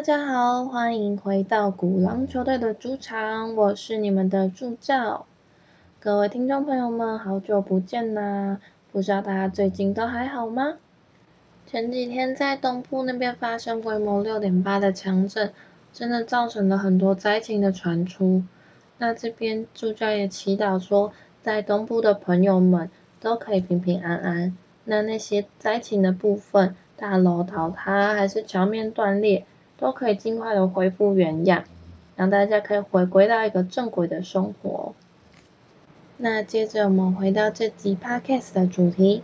大家好，欢迎回到鼓狼球队的主场，我是你们的助教。各位听众朋友们，好久不见啦！不知道大家最近都还好吗？前几天在东部那边发生规模六点八的强震，真的造成了很多灾情的传出。那这边助教也祈祷说，在东部的朋友们都可以平平安安。那那些灾情的部分，大楼倒塌还是桥面断裂，都可以尽快的恢复原样，让大家可以回归到一个正轨的生活。那接着我们回到这集 podcast 的主题，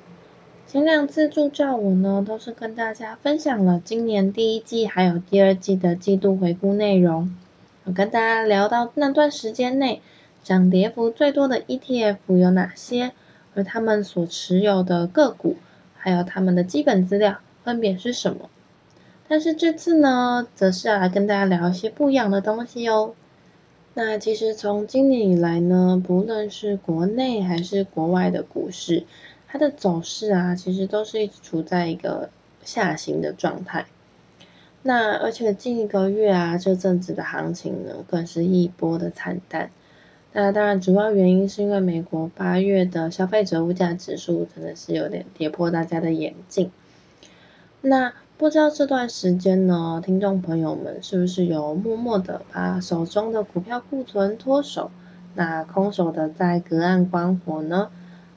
前两次助教我呢都是跟大家分享了今年第一季还有第二季的季度回顾内容，我跟大家聊到那段时间内涨跌幅最多的 ETF 有哪些，而他们所持有的个股还有他们的基本资料分别是什么。但是这次呢，则是要来跟大家聊一些不一样的东西哦。那其实从今年以来呢，不论是国内还是国外的股市，它的走势啊，其实都是一直处在一个下行的状态。那而且近一个月啊，这阵子的行情呢，更是一波的惨淡。那当然，主要原因是因为美国八月的消费者物价指数真的是有点跌破大家的眼镜。那不知道这段时间呢，听众朋友们是不是有默默的把手中的股票库存脱手？那空手的在隔岸观火呢？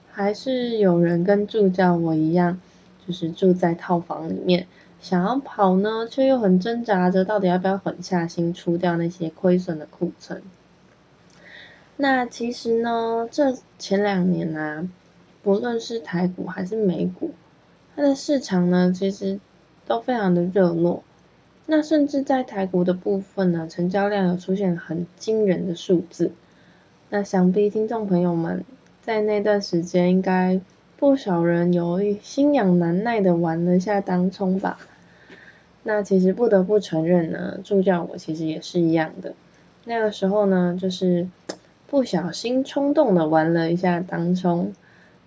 还是有人跟助教我一样，就是住在套房里面，想要跑呢，却又很挣扎着，到底要不要狠下心出掉那些亏损的库存？那其实呢，这前两年啊，不论是台股还是美股，它的市场呢，其实。都非常的热络，那甚至在台股的部分呢，成交量有出现很惊人的数字。那想必听众朋友们在那段时间，应该不少人有心痒难耐的玩了一下当冲吧。那其实不得不承认呢，助教我其实也是一样的。那个时候呢，就是不小心冲动的玩了一下当冲，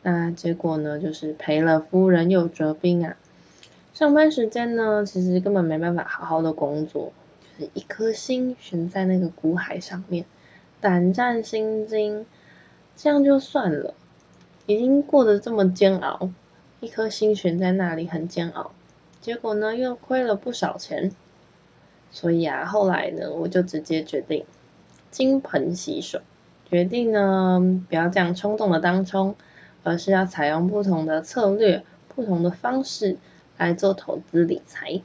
那结果呢，就是赔了夫人又折兵啊。上班时间呢，其实根本没办法好好的工作，就是一颗心悬在那个股海上面，胆战心惊，这样就算了，已经过得这么煎熬，一颗心悬在那里很煎熬，结果呢又亏了不少钱，所以啊，后来呢，我就直接决定金盆洗手，决定呢不要这样冲动的当冲，而是要采用不同的策略，不同的方式。来做投资理财。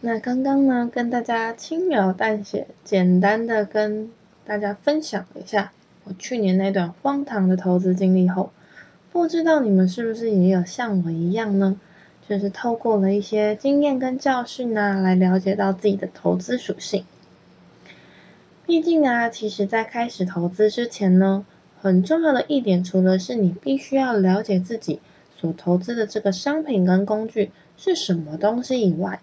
那刚刚呢，跟大家轻描淡写、简单的跟大家分享一下我去年那段荒唐的投资经历后，不知道你们是不是也有像我一样呢？就是透过了一些经验跟教训呢，来了解到自己的投资属性。毕竟啊，其实在开始投资之前呢，很重要的一点，除了是你必须要了解自己。所投资的这个商品跟工具是什么东西以外，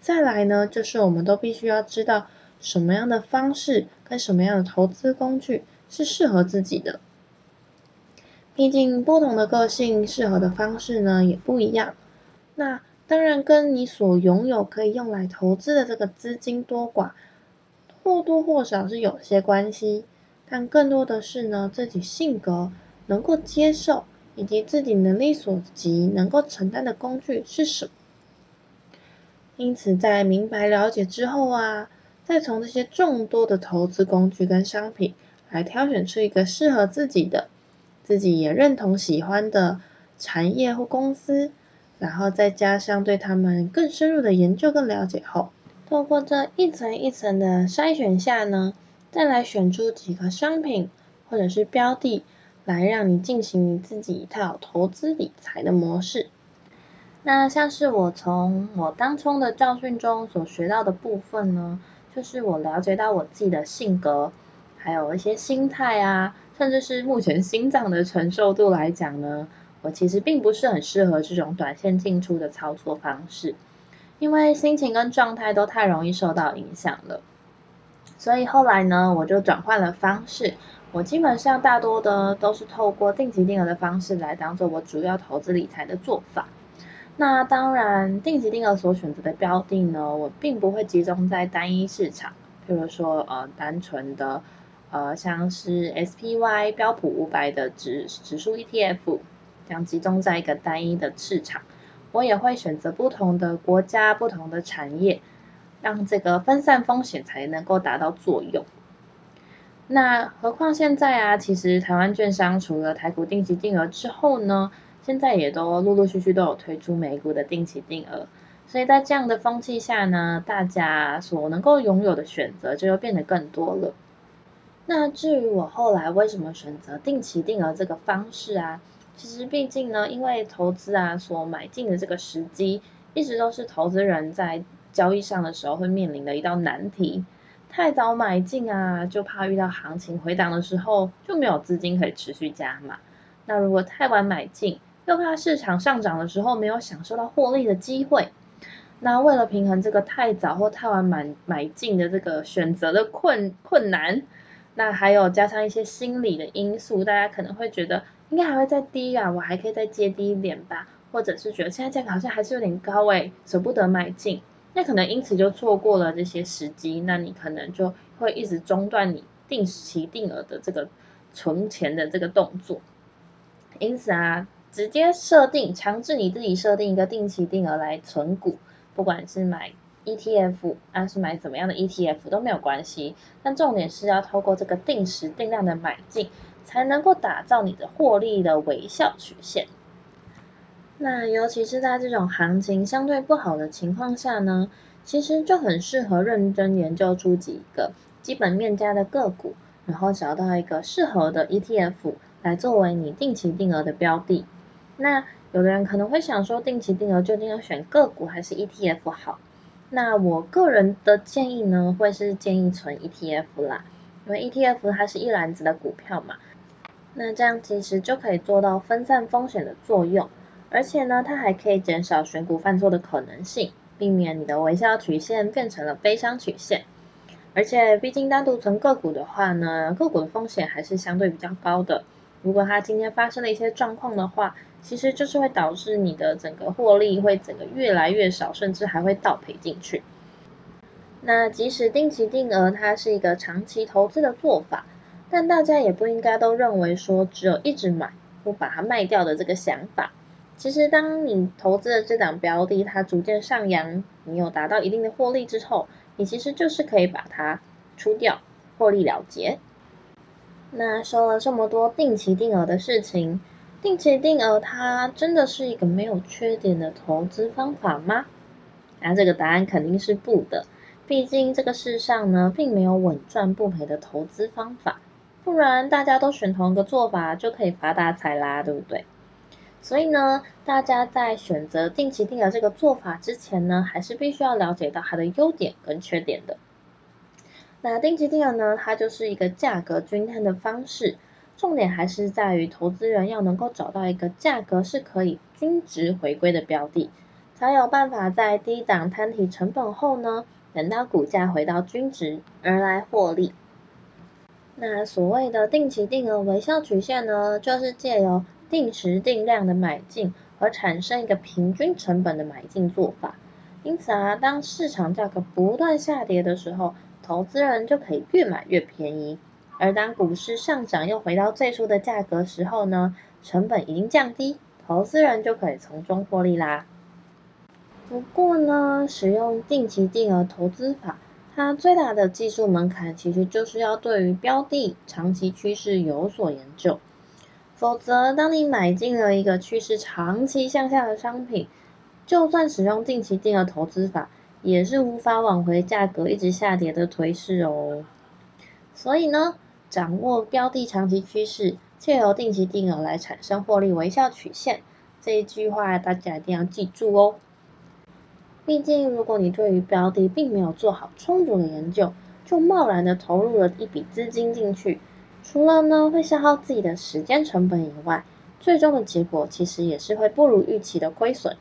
再来呢，就是我们都必须要知道什么样的方式跟什么样的投资工具是适合自己的。毕竟不同的个性适合的方式呢也不一样。那当然跟你所拥有可以用来投资的这个资金多寡或多或少是有些关系，但更多的是呢自己性格能够接受。以及自己能力所及能够承担的工具是什么？因此，在明白了解之后啊，再从这些众多的投资工具跟商品来挑选出一个适合自己的、自己也认同喜欢的产业或公司，然后再加上对他们更深入的研究跟了解后，透过这一层一层的筛选下呢，再来选出几个商品或者是标的。来让你进行你自己一套投资理财的模式。那像是我从我当初的教训中所学到的部分呢，就是我了解到我自己的性格，还有一些心态啊，甚至是目前心脏的承受度来讲呢，我其实并不是很适合这种短线进出的操作方式，因为心情跟状态都太容易受到影响了。所以后来呢，我就转换了方式。我基本上大多的都是透过定期定额的方式来当做我主要投资理财的做法。那当然，定期定额所选择的标的呢，我并不会集中在单一市场，譬如说呃单纯的呃像是 SPY 标普五百的指指数 ETF，这样集中在一个单一的市场。我也会选择不同的国家、不同的产业，让这个分散风险才能够达到作用。那何况现在啊，其实台湾券商除了台股定期定额之后呢？现在也都陆陆续续都有推出美股的定期定额，所以在这样的风气下呢，大家所能够拥有的选择就又变得更多了。那至于我后来为什么选择定期定额这个方式啊？其实毕竟呢，因为投资啊所买进的这个时机，一直都是投资人在交易上的时候会面临的一道难题。太早买进啊，就怕遇到行情回档的时候就没有资金可以持续加码。那如果太晚买进，又怕市场上涨的时候没有享受到获利的机会，那为了平衡这个太早或太晚买买进的这个选择的困困难，那还有加上一些心理的因素，大家可能会觉得应该还会再低啊，我还可以再接低一点吧，或者是觉得现在价格好像还是有点高诶，舍不得买进，那可能因此就错过了这些时机，那你可能就会一直中断你定期定额的这个存钱的这个动作，因此啊。直接设定，强制你自己设定一个定期定额来存股，不管是买 ETF，还是买怎么样的 ETF 都没有关系。但重点是要透过这个定时定量的买进，才能够打造你的获利的微笑曲线。那尤其是在这种行情相对不好的情况下呢，其实就很适合认真研究出几个基本面佳的个股，然后找到一个适合的 ETF 来作为你定期定额的标的。那有的人可能会想说，定期定额究竟要选个股还是 ETF 好？那我个人的建议呢，会是建议存 ETF 啦，因为 ETF 它是一篮子的股票嘛，那这样其实就可以做到分散风险的作用，而且呢，它还可以减少选股犯错的可能性，避免你的微笑曲线变成了悲伤曲线。而且毕竟单独存个股的话呢，个股的风险还是相对比较高的，如果它今天发生了一些状况的话，其实就是会导致你的整个获利会整个越来越少，甚至还会倒赔进去。那即使定期定额它是一个长期投资的做法，但大家也不应该都认为说只有一直买不把它卖掉的这个想法。其实当你投资的这档标的它逐渐上扬，你有达到一定的获利之后，你其实就是可以把它出掉，获利了结。那说了这么多定期定额的事情。定期定额，它真的是一个没有缺点的投资方法吗？那这个答案肯定是不的。毕竟这个世上呢，并没有稳赚不赔的投资方法，不然大家都选同一个做法就可以发大财啦，对不对？所以呢，大家在选择定期定额这个做法之前呢，还是必须要了解到它的优点跟缺点的。那定期定额呢，它就是一个价格均摊的方式。重点还是在于投资人要能够找到一个价格是可以均值回归的标的，才有办法在低档摊提成本后呢，等到股价回到均值而来获利。那所谓的定期定额微笑曲线呢，就是借由定时定量的买进而产生一个平均成本的买进做法。因此啊，当市场价格不断下跌的时候，投资人就可以越买越便宜。而当股市上涨又回到最初的价格时候呢，成本已经降低，投资人就可以从中获利啦。不过呢，使用定期定额投资法，它最大的技术门槛其实就是要对于标的长期趋势有所研究。否则，当你买进了一个趋势长期向下的商品，就算使用定期定额投资法，也是无法挽回价格一直下跌的颓势哦。所以呢，掌握标的长期趋势，借由定期定额来产生获利微笑曲线，这一句话大家一定要记住哦。毕竟，如果你对于标的并没有做好充足的研究，就贸然的投入了一笔资金进去，除了呢会消耗自己的时间成本以外，最终的结果其实也是会不如预期的亏损。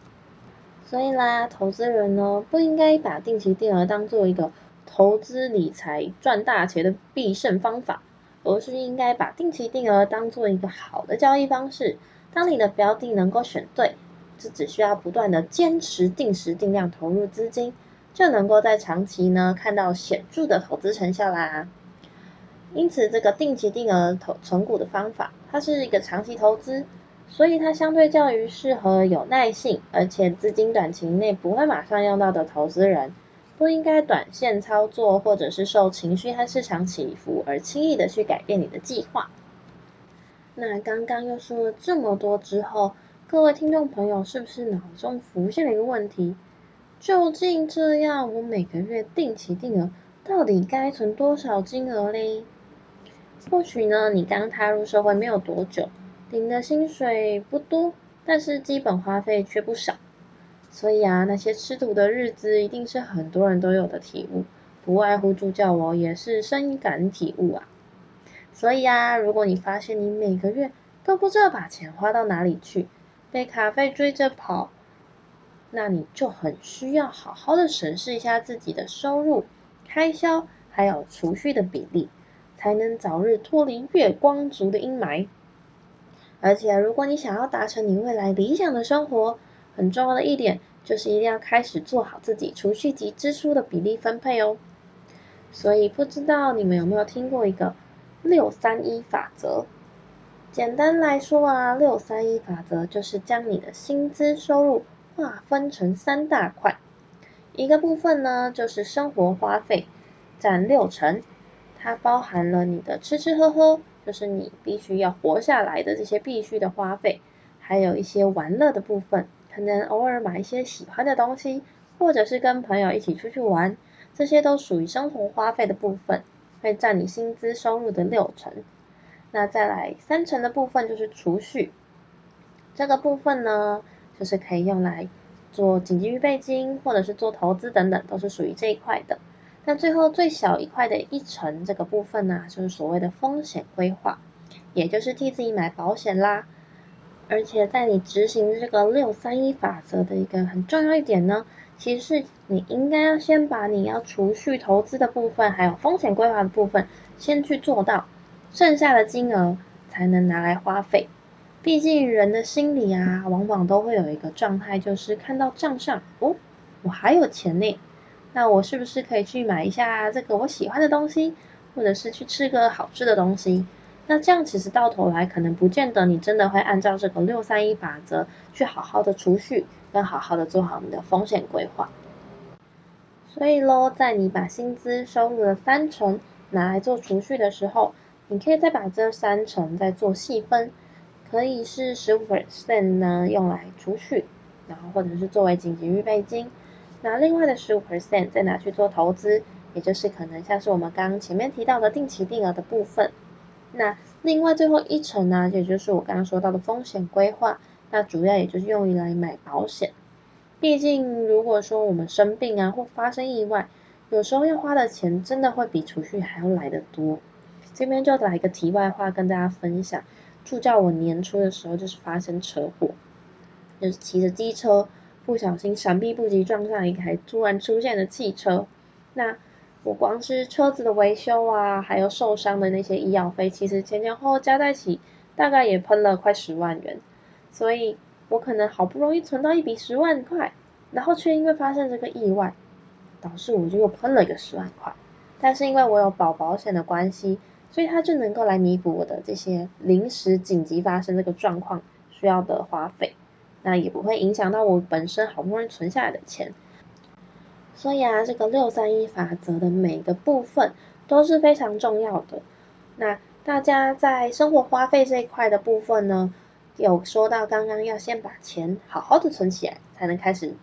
所以啦，投资人呢不应该把定期定额当做一个投资理财赚大钱的必胜方法。而是应该把定期定额当做一个好的交易方式。当你的标的能够选对，这只需要不断的坚持定时定量投入资金，就能够在长期呢看到显著的投资成效啦。因此，这个定期定额投存股的方法，它是一个长期投资，所以它相对较于适合有耐性，而且资金短期内不会马上用到的投资人，不应该短线操作，或者是受情绪和市场起伏而轻易的去改变你的计划。那刚刚又说了这么多之后，各位听众朋友是不是脑中浮现了一个问题？究竟这样，我每个月定期定额到底该存多少金额嘞？或许呢，你刚踏入社会没有多久，领的薪水不多，但是基本花费却不少。所以啊，那些吃土的日子一定是很多人都有的体悟，不外乎助教我也是深感体悟啊。所以啊，如果你发现你每个月都不知道把钱花到哪里去，被卡费追着跑，那你就很需要好好的审视一下自己的收入、开销还有储蓄的比例。才能早日脱离月光族的阴霾。而且，如果你想要达成你未来理想的生活，很重要的一点就是一定要开始做好自己储蓄及支出的比例分配哦。所以，不知道你们有没有听过一个六三一法则？简单来说啊，六三一法则就是将你的薪资收入划分成三大块，一个部分呢就是生活花费，占六成。它包含了你的吃吃喝喝，就是你必须要活下来的这些必须的花费，还有一些玩乐的部分，可能偶尔买一些喜欢的东西，或者是跟朋友一起出去玩，这些都属于生活花费的部分，会占你薪资收入的六成。那再来三成的部分就是储蓄，这个部分呢，就是可以用来做紧急预备金，或者是做投资等等，都是属于这一块的。那最后最小一块的一层这个部分呢，就是所谓的风险规划，也就是替自己买保险啦。而且在你执行这个六三一法则的一个很重要一点呢，其实是你应该要先把你要储蓄投资的部分，还有风险规划的部分先去做到，剩下的金额才能拿来花费。毕竟人的心理啊，往往都会有一个状态，就是看到账上哦，我还有钱呢。那我是不是可以去买一下这个我喜欢的东西，或者是去吃个好吃的东西？那这样其实到头来可能不见得你真的会按照这个六三一法则去好好的储蓄，跟好好的做好你的风险规划。所以喽，在你把薪资收入的三成拿来做储蓄的时候，你可以再把这三成再做细分，可以是十五 percent 呢用来储蓄，然后或者是作为紧急预备金。那另外的十五 percent 再拿去做投资，也就是可能像是我们刚刚前面提到的定期定额的部分。那另外最后一层呢，也就是我刚刚说到的风险规划，那主要也就是用于来买保险。毕竟如果说我们生病啊或发生意外，有时候要花的钱真的会比储蓄还要来得多。这边就来一个题外话跟大家分享，助教我年初的时候就是发生车祸，就是骑着机车。不小心闪避不及，撞上一台突然出现的汽车。那我光是车子的维修啊，还有受伤的那些医药费，其实前前后后加在一起，大概也喷了快十万元。所以我可能好不容易存到一笔十万块，然后却因为发生这个意外，导致我就又喷了一个十万块。但是因为我有保保险的关系，所以它就能够来弥补我的这些临时紧急发生这个状况需要的花费。那也不会影响到我本身好不容易存下来的钱，所以啊，这个六三一法则的每个部分都是非常重要的。那大家在生活花费这一块的部分呢，有说到刚刚要先把钱好好的存起来，才能开始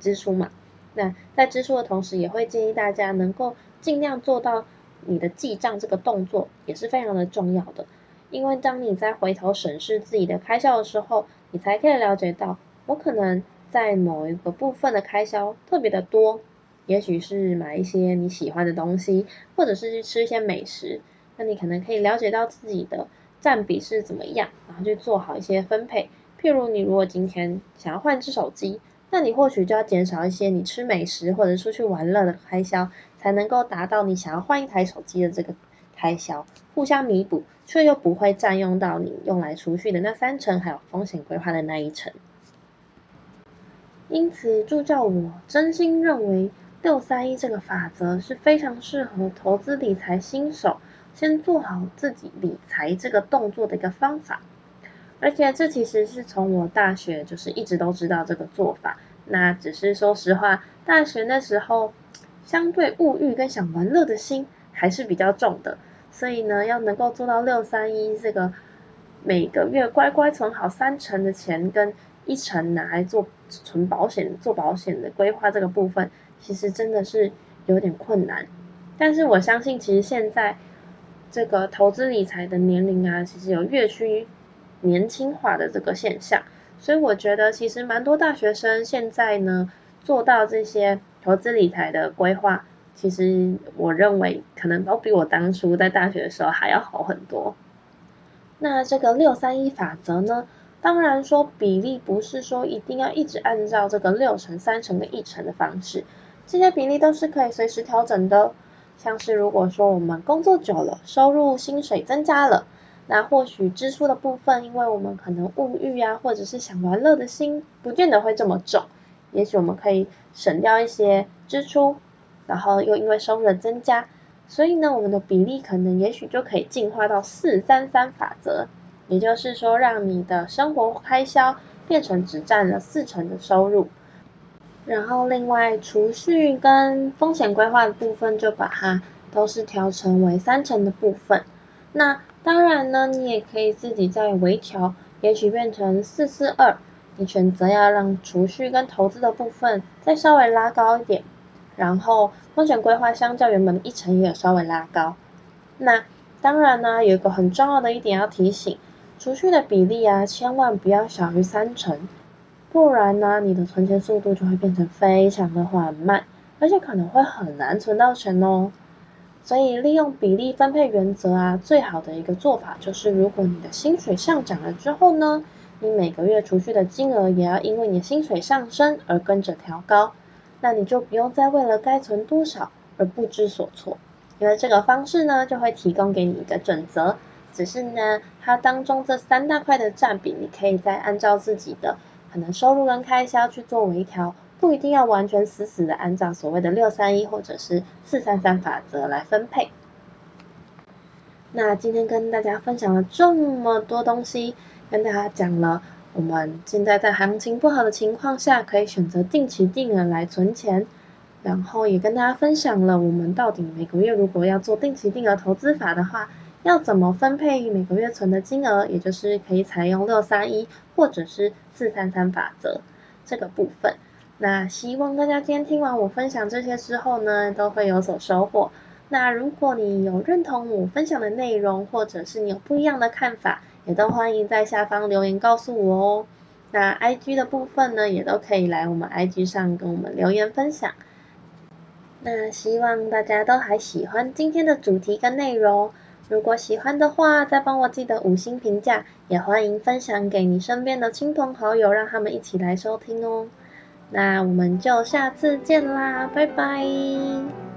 支出嘛。那在支出的同时，也会建议大家能够尽量做到你的记账这个动作，也是非常的重要的。因为当你在回头审视自己的开销的时候，你才可以了解到，我可能在某一个部分的开销特别的多，也许是买一些你喜欢的东西，或者是去吃一些美食，那你可能可以了解到自己的占比是怎么样，然后去做好一些分配。譬如你如果今天想要换只手机，那你或许就要减少一些你吃美食或者出去玩乐的开销，才能够达到你想要换一台手机的这个。开销互相弥补，却又不会占用到你用来储蓄的那三成，还有风险规划的那一层。因此助教我真心认为六三一这个法则是非常适合投资理财新手先做好自己理财这个动作的一个方法。而且这其实是从我大学就是一直都知道这个做法，那只是说实话，大学那时候相对物欲跟想玩乐的心还是比较重的，所以呢，要能够做到六三一这个每个月乖乖存好三成的钱跟一成拿来做存保险、做保险的规划这个部分，其实真的是有点困难。但是我相信，其实现在这个投资理财的年龄啊，其实有越趋。年轻化的这个现象，所以我觉得其实蛮多大学生现在呢做到这些投资理财的规划，其实我认为可能都比我当初在大学的时候还要好很多。那这个六三一法则呢，当然说比例不是说一定要一直按照这个六乘三乘的一乘的方式，这些比例都是可以随时调整的。像是如果说我们工作久了，收入薪水增加了。那或许支出的部分，因为我们可能物欲啊，或者是想玩乐的心，不见得会这么重。也许我们可以省掉一些支出，然后又因为收入的增加，所以呢，我们的比例可能也许就可以进化到四三三法则，也就是说，让你的生活开销变成只占了四成的收入，然后另外储蓄跟风险规划的部分，就把它都是调成为三成的部分。那当然呢，你也可以自己再微调，也许变成四四二。你选择要让储蓄跟投资的部分再稍微拉高一点，然后风险规划相较原本的一成也有稍微拉高。那当然呢，有一个很重要的一点要提醒，储蓄的比例啊，千万不要小于三成，不然呢，你的存钱速度就会变成非常的缓慢，而且可能会很难存到钱哦。所以利用比例分配原则啊，最好的一个做法就是，如果你的薪水上涨了之后呢，你每个月储蓄的金额也要因为你的薪水上升而跟着调高，那你就不用再为了该存多少而不知所措，因为这个方式呢就会提供给你一个准则，只是呢它当中这三大块的占比，你可以再按照自己的可能收入跟开销去做微调。不一定要完全死死的按照所谓的六三一或者是四三三法则来分配。那今天跟大家分享了这么多东西，跟大家讲了我们现在在行情不好的情况下，可以选择定期定额来存钱，然后也跟大家分享了我们到底每个月如果要做定期定额投资法的话，要怎么分配每个月存的金额，也就是可以采用六三一或者是四三三法则这个部分。那希望大家今天听完我分享这些之后呢，都会有所收获。那如果你有认同我分享的内容，或者是你有不一样的看法，也都欢迎在下方留言告诉我哦。那 IG 的部分呢，也都可以来我们 IG 上跟我们留言分享。那希望大家都还喜欢今天的主题跟内容。如果喜欢的话，再帮我记得五星评价，也欢迎分享给你身边的亲朋好友，让他们一起来收听哦。那我们就下次见啦，拜拜。